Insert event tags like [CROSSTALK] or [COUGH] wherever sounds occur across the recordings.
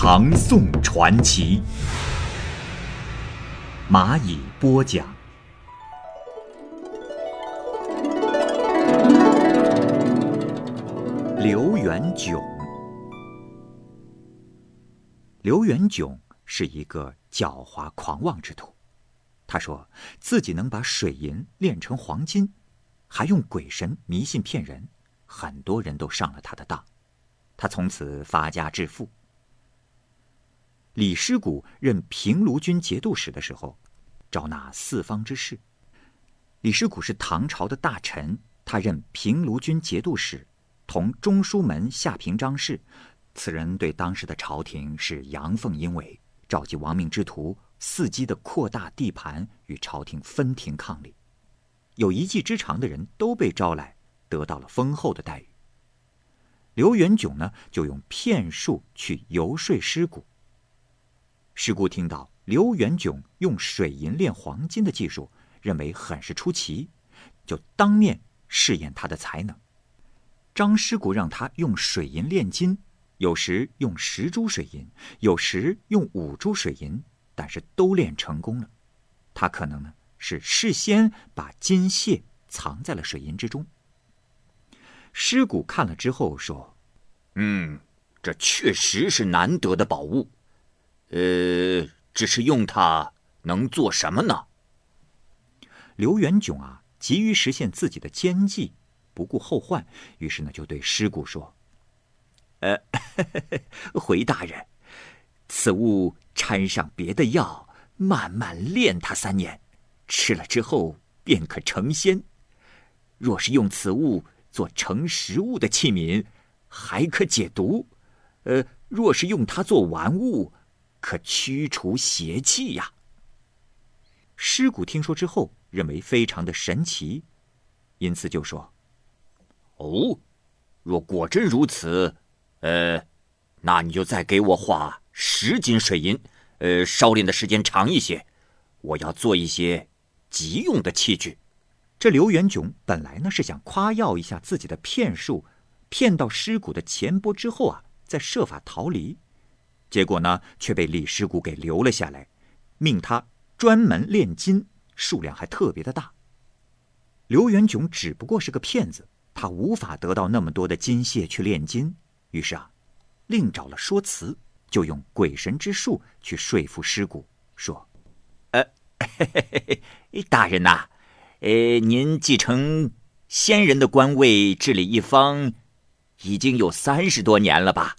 唐宋传奇》，蚂蚁播讲。刘元炯，刘元炯是一个狡猾狂妄之徒。他说自己能把水银炼成黄金。还用鬼神迷信骗人，很多人都上了他的当，他从此发家致富。李师古任平卢军节度使的时候，招纳四方之士。李师古是唐朝的大臣，他任平卢军节度使，同中书门下平章事。此人对当时的朝廷是阳奉阴违，召集亡命之徒，伺机的扩大地盘，与朝廷分庭抗礼。有一技之长的人都被招来，得到了丰厚的待遇。刘元炯呢，就用骗术去游说师古。师姑听到刘元炯用水银炼黄金的技术，认为很是出奇，就当面试验他的才能。张师姑让他用水银炼金，有时用十株水银，有时用五株水银，但是都炼成功了。他可能呢？是事先把金屑藏在了水银之中。尸骨看了之后说：“嗯，这确实是难得的宝物。呃，只是用它能做什么呢？”刘元炯啊，急于实现自己的奸计，不顾后患，于是呢，就对尸骨说：“呃，[LAUGHS] 回大人，此物掺上别的药，慢慢炼它三年。”吃了之后便可成仙。若是用此物做盛食物的器皿，还可解毒。呃，若是用它做玩物，可驱除邪气呀。尸骨听说之后，认为非常的神奇，因此就说：“哦，若果真如此，呃，那你就再给我画十斤水银，呃，烧炼的时间长一些，我要做一些。”急用的器具，这刘元炯本来呢是想夸耀一下自己的骗术，骗到尸骨的钱钵之后啊，再设法逃离，结果呢却被李师古给留了下来，命他专门炼金，数量还特别的大。刘元炯只不过是个骗子，他无法得到那么多的金屑去炼金，于是啊，另找了说辞，就用鬼神之术去说服师古，说。呃 [LAUGHS] 嘿嘿嘿，大人呐，呃，您继承先人的官位，治理一方，已经有三十多年了吧？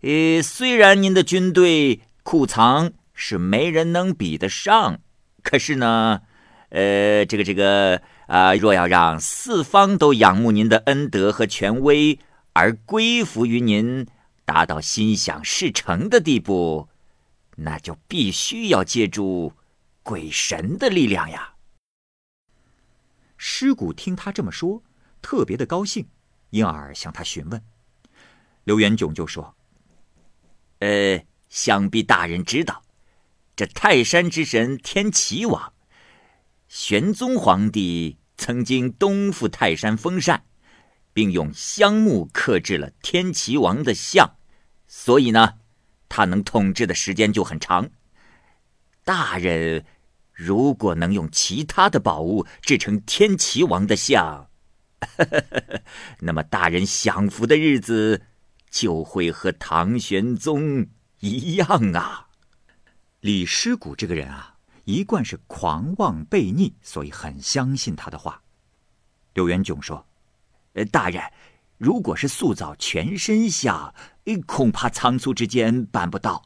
呃，虽然您的军队库藏是没人能比得上，可是呢，呃，这个这个啊，若要让四方都仰慕您的恩德和权威，而归服于您，达到心想事成的地步，那就必须要借助。鬼神的力量呀！尸骨听他这么说，特别的高兴，因而向他询问。刘元炯就说：“呃，想必大人知道，这泰山之神天齐王，玄宗皇帝曾经东赴泰山封禅，并用香木刻制了天齐王的像，所以呢，他能统治的时间就很长。”大人，如果能用其他的宝物制成天齐王的像，[LAUGHS] 那么大人享福的日子就会和唐玄宗一样啊！李师古这个人啊，一贯是狂妄悖逆，所以很相信他的话。刘元炯说：“呃，大人，如果是塑造全身像，恐怕仓促之间办不到。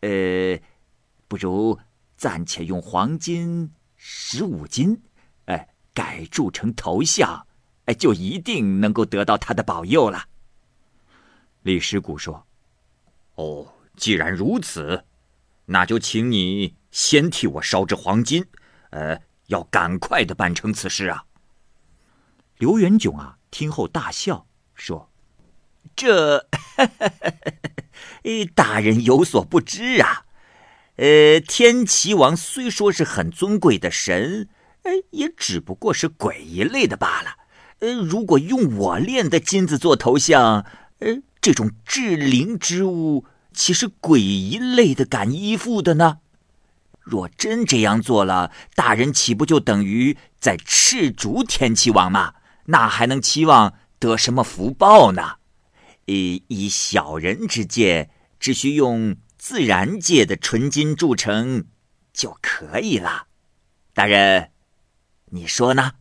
呃。”不如暂且用黄金十五斤，哎，改铸成头像，哎，就一定能够得到他的保佑了。李师古说：“哦，既然如此，那就请你先替我烧制黄金，呃，要赶快的办成此事啊。刘元炯啊，听后大笑说：“这，[LAUGHS] 大人有所不知啊。呃，天齐王虽说是很尊贵的神，呃，也只不过是鬼一类的罢了。呃，如果用我炼的金子做头像，呃，这种至灵之物，岂是鬼一类的敢依附的呢？若真这样做了，大人岂不就等于在斥逐天齐王吗？那还能期望得什么福报呢？以以小人之见，只需用自然界的纯金铸成就可以了。大人，你说呢？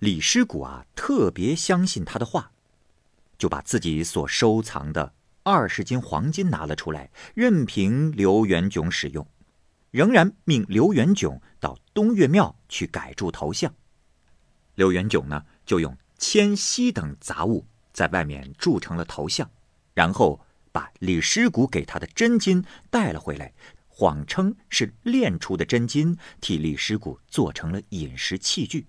李师古啊，特别相信他的话，就把自己所收藏的二十斤黄金拿了出来，任凭刘元炯使用，仍然命刘元炯到东岳庙去改铸头像。刘元炯呢，就用铅锡等杂物在外面铸成了头像，然后把李师古给他的真金带了回来，谎称是炼出的真金，替李师古做成了饮食器具。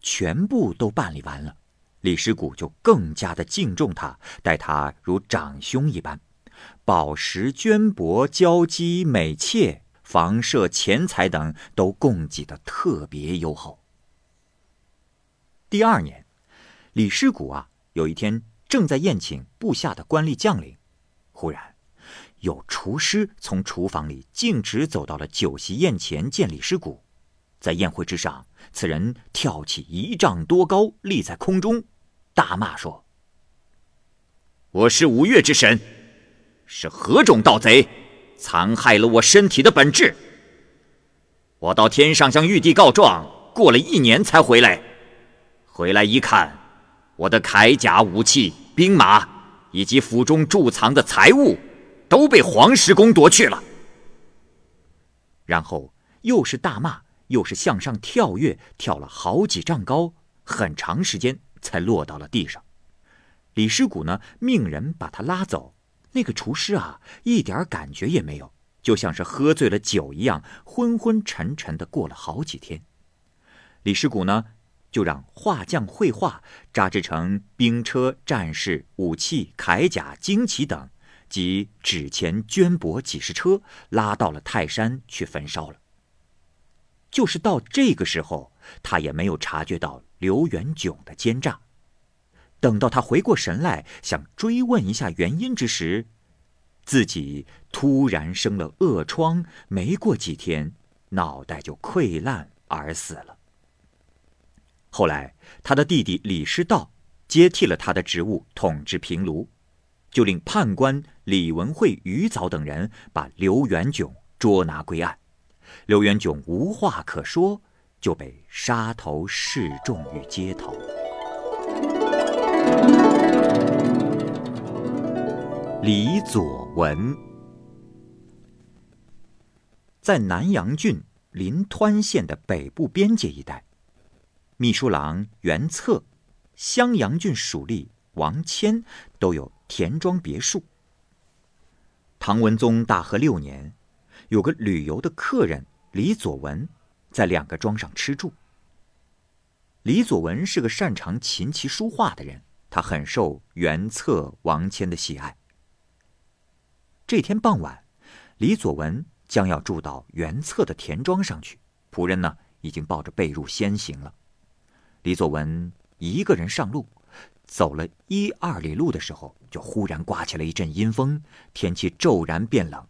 全部都办理完了，李师古就更加的敬重他，待他如长兄一般，宝石、绢帛、交姬、美妾、房舍、钱财等都供给的特别优厚。第二年，李师古啊，有一天正在宴请部下的官吏将领，忽然有厨师从厨房里径直走到了酒席宴前见李师古。在宴会之上，此人跳起一丈多高，立在空中，大骂说：“我是五岳之神，是何种盗贼，残害了我身体的本质？我到天上向玉帝告状，过了一年才回来。”回来一看，我的铠甲、武器、兵马以及府中贮藏的财物，都被黄石公夺去了。然后又是大骂，又是向上跳跃，跳了好几丈高，很长时间才落到了地上。李师古呢，命人把他拉走。那个厨师啊，一点感觉也没有，就像是喝醉了酒一样，昏昏沉沉的过了好几天。李师古呢？就让画匠绘画，扎制成兵车、战士、武器、铠甲、旌旗等，及纸钱、绢帛几十车，拉到了泰山去焚烧了。就是到这个时候，他也没有察觉到刘元炯的奸诈。等到他回过神来，想追问一下原因之时，自己突然生了恶疮，没过几天，脑袋就溃烂而死了。后来，他的弟弟李师道接替了他的职务，统治平卢，就令判官李文慧、于藻等人把刘元炯捉拿归案。刘元炯无话可说，就被杀头示众于街头。李左文在南阳郡临湍县的北部边界一带。秘书郎袁策、襄阳郡属吏王谦都有田庄别墅。唐文宗大和六年，有个旅游的客人李左文，在两个庄上吃住。李左文是个擅长琴棋书画的人，他很受袁策、王谦的喜爱。这天傍晚，李左文将要住到袁策的田庄上去，仆人呢已经抱着被褥先行了。李左文一个人上路，走了一二里路的时候，就忽然刮起了一阵阴风，天气骤然变冷。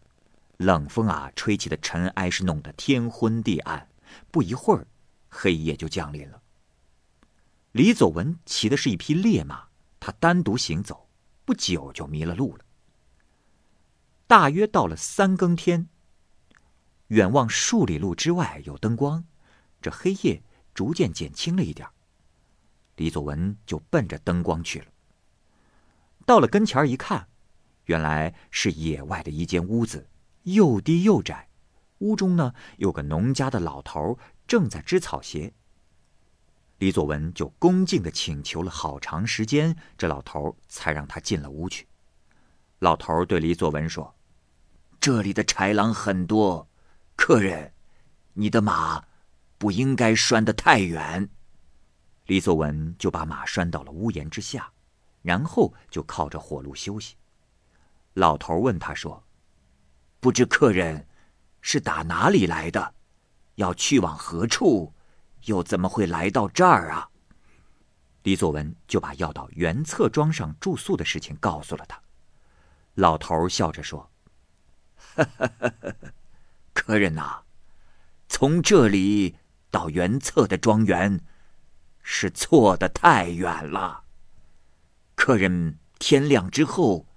冷风啊，吹起的尘埃是弄得天昏地暗。不一会儿，黑夜就降临了。李左文骑的是一匹烈马，他单独行走，不久就迷了路了。大约到了三更天，远望数里路之外有灯光，这黑夜逐渐减轻了一点。李左文就奔着灯光去了。到了跟前一看，原来是野外的一间屋子，又低又窄。屋中呢有个农家的老头正在织草鞋。李佐文就恭敬的请求了好长时间，这老头才让他进了屋去。老头对李佐文说：“这里的豺狼很多，客人，你的马不应该拴得太远。李作文就把马拴到了屋檐之下，然后就靠着火炉休息。老头问他说：“不知客人是打哪里来的？要去往何处？又怎么会来到这儿啊？”李作文就把要到元策庄上住宿的事情告诉了他。老头笑着说：“客人呐，从这里到元策的庄园，是错的太远了。客人天亮之后，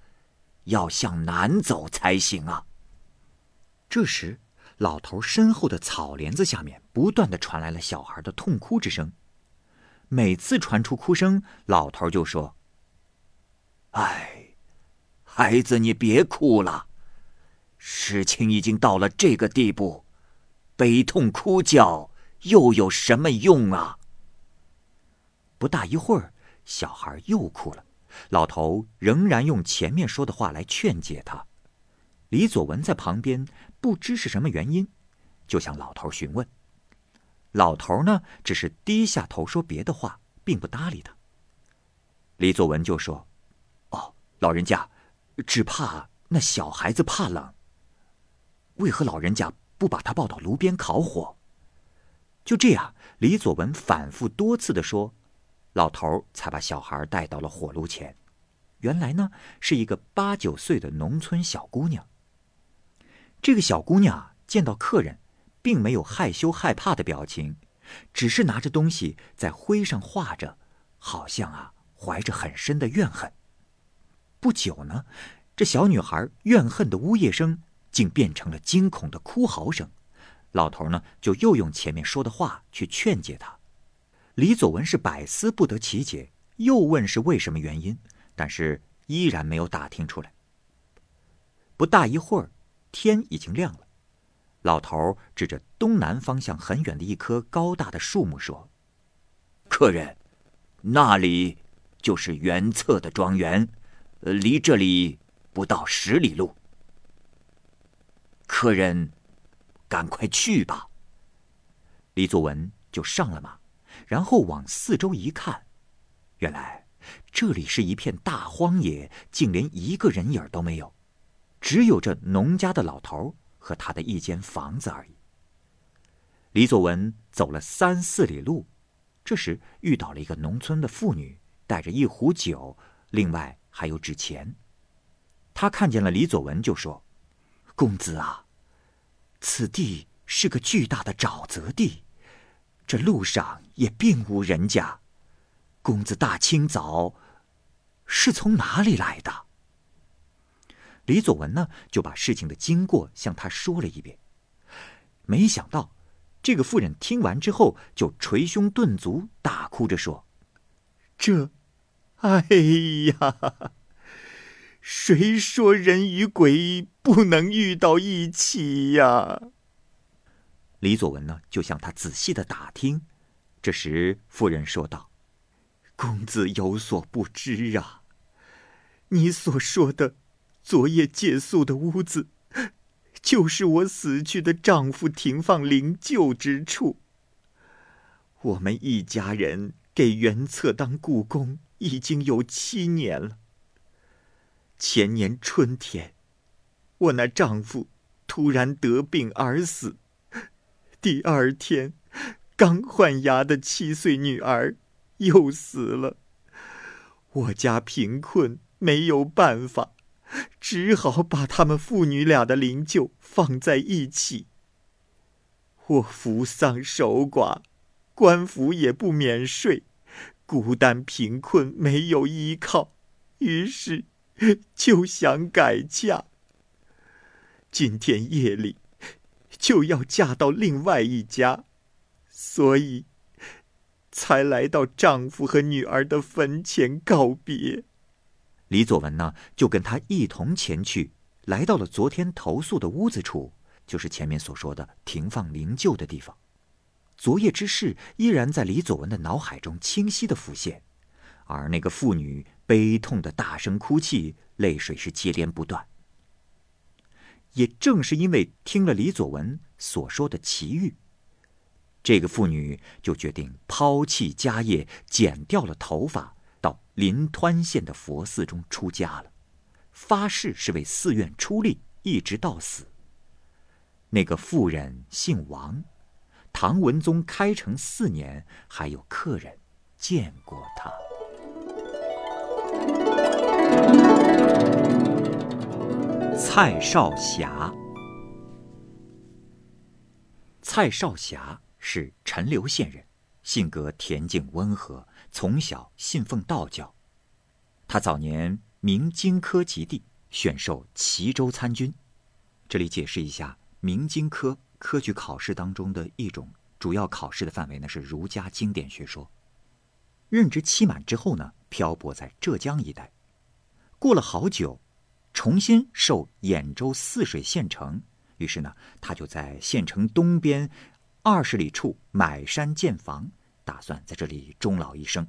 要向南走才行啊。”这时，老头身后的草帘子下面不断的传来了小孩的痛哭之声。每次传出哭声，老头就说：“哎。”孩子，你别哭了，事情已经到了这个地步，悲痛哭叫又有什么用啊？不大一会儿，小孩又哭了，老头仍然用前面说的话来劝解他。李佐文在旁边不知是什么原因，就向老头询问。老头呢，只是低下头说别的话，并不搭理他。李佐文就说：“哦，老人家。”只怕那小孩子怕冷。为何老人家不把他抱到炉边烤火？就这样，李佐文反复多次的说，老头才把小孩带到了火炉前。原来呢，是一个八九岁的农村小姑娘。这个小姑娘见到客人，并没有害羞害怕的表情，只是拿着东西在灰上画着，好像啊，怀着很深的怨恨。不久呢，这小女孩怨恨的呜咽声竟变成了惊恐的哭嚎声。老头呢，就又用前面说的话去劝解她。李佐文是百思不得其解，又问是为什么原因，但是依然没有打听出来。不大一会儿，天已经亮了。老头指着东南方向很远的一棵高大的树木说：“客人，那里就是原策的庄园。”，离这里不到十里路。客人，赶快去吧。李作文就上了马，然后往四周一看，原来这里是一片大荒野，竟连一个人影都没有，只有这农家的老头和他的一间房子而已。李作文走了三四里路，这时遇到了一个农村的妇女，带着一壶酒，另外。还有纸钱。他看见了李佐文，就说：“公子啊，此地是个巨大的沼泽地，这路上也并无人家。公子大清早是从哪里来的？”李佐文呢，就把事情的经过向他说了一遍。没想到，这个妇人听完之后，就捶胸顿足，大哭着说：“这……”哎呀，谁说人与鬼不能遇到一起呀？李佐文呢，就向他仔细的打听。这时，妇人说道：“公子有所不知啊，你所说的昨夜借宿的屋子，就是我死去的丈夫停放灵柩之处。我们一家人给元策当故宫。”已经有七年了。前年春天，我那丈夫突然得病而死。第二天，刚换牙的七岁女儿又死了。我家贫困，没有办法，只好把他们父女俩的灵柩放在一起。我扶丧守寡，官府也不免税。孤单贫困，没有依靠，于是就想改嫁。今天夜里就要嫁到另外一家，所以才来到丈夫和女儿的坟前告别。李佐文呢，就跟他一同前去，来到了昨天投宿的屋子处，就是前面所说的停放灵柩的地方。昨夜之事依然在李佐文的脑海中清晰的浮现，而那个妇女悲痛的大声哭泣，泪水是接连不断。也正是因为听了李左文所说的奇遇，这个妇女就决定抛弃家业，剪掉了头发，到临湍县的佛寺中出家了，发誓是为寺院出力，一直到死。那个妇人姓王，唐文宗开成四年，还有客人见过她。蔡少霞，蔡少霞是陈留县人，性格恬静温和，从小信奉道教。他早年明经科及第，选授齐州参军。这里解释一下，明经科科举考试当中的一种，主要考试的范围呢是儒家经典学说。任职期满之后呢，漂泊在浙江一带，过了好久。重新受兖州泗水县城，于是呢，他就在县城东边二十里处买山建房，打算在这里终老一生。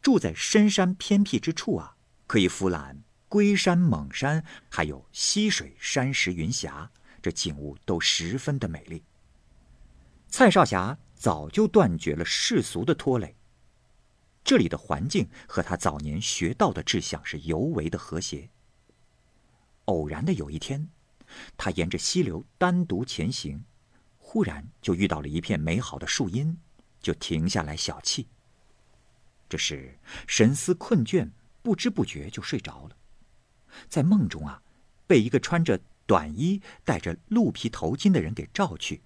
住在深山偏僻之处啊，可以俯览龟山猛山，还有溪水山石云霞，这景物都十分的美丽。蔡少侠早就断绝了世俗的拖累。这里的环境和他早年学到的志向是尤为的和谐。偶然的有一天，他沿着溪流单独前行，忽然就遇到了一片美好的树荫，就停下来小憩。这时神思困倦，不知不觉就睡着了。在梦中啊，被一个穿着短衣、戴着鹿皮头巾的人给召去，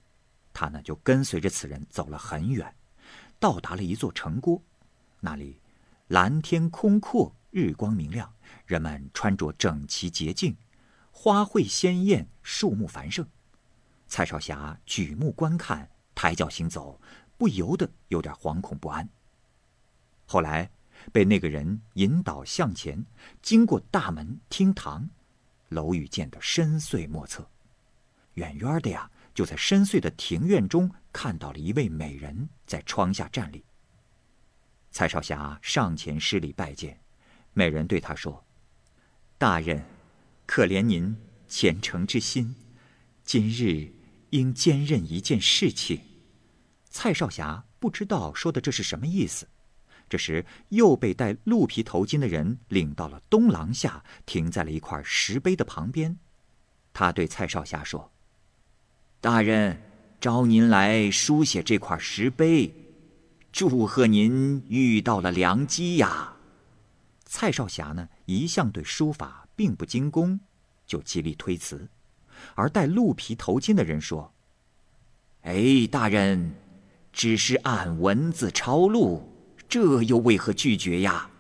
他呢就跟随着此人走了很远，到达了一座城郭。那里，蓝天空阔，日光明亮，人们穿着整齐洁净，花卉鲜艳，树木繁盛。蔡少侠举目观看，抬脚行走，不由得有点惶恐不安。后来，被那个人引导向前，经过大门、厅堂，楼宇建得深邃莫测。远远的呀，就在深邃的庭院中看到了一位美人在窗下站立。蔡少侠上前施礼拜见，美人对他说：“大人，可怜您虔诚之心，今日应兼任一件事情。”蔡少侠不知道说的这是什么意思。这时又被戴鹿皮头巾的人领到了东廊下，停在了一块石碑的旁边。他对蔡少侠说：“大人，召您来书写这块石碑。”祝贺您遇到了良机呀！蔡少侠呢，一向对书法并不精工，就极力推辞。而戴鹿皮头巾的人说：“哎，大人，只是按文字抄录，这又为何拒绝呀？”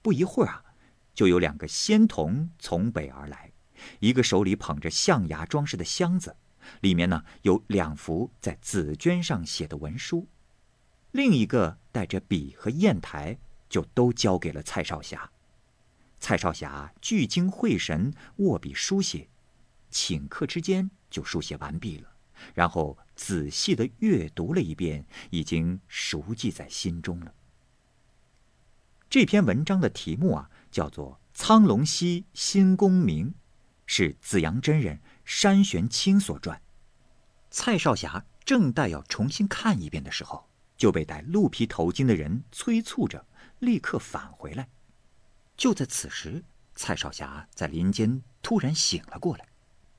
不一会儿啊，就有两个仙童从北而来，一个手里捧着象牙装饰的箱子，里面呢有两幅在紫绢上写的文书。另一个带着笔和砚台，就都交给了蔡少侠。蔡少侠聚精会神握笔书写，顷刻之间就书写完毕了。然后仔细的阅读了一遍，已经熟记在心中了。这篇文章的题目啊，叫做《苍龙溪新功名》，是紫阳真人山玄清所撰。蔡少侠正待要重新看一遍的时候。就被戴鹿皮头巾的人催促着，立刻返回来。就在此时，蔡少侠在林间突然醒了过来，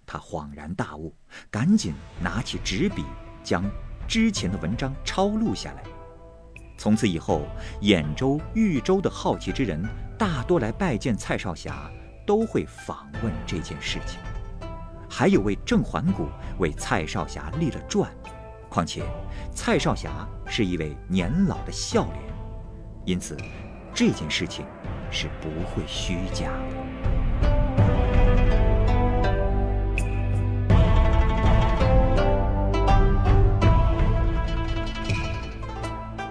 他恍然大悟，赶紧拿起纸笔，将之前的文章抄录下来。从此以后，兖州、豫州的好奇之人大多来拜见蔡少侠，都会访问这件事情。还有位郑环谷为蔡少侠立了传。况且，蔡少侠是一位年老的笑脸，因此这件事情是不会虚假的。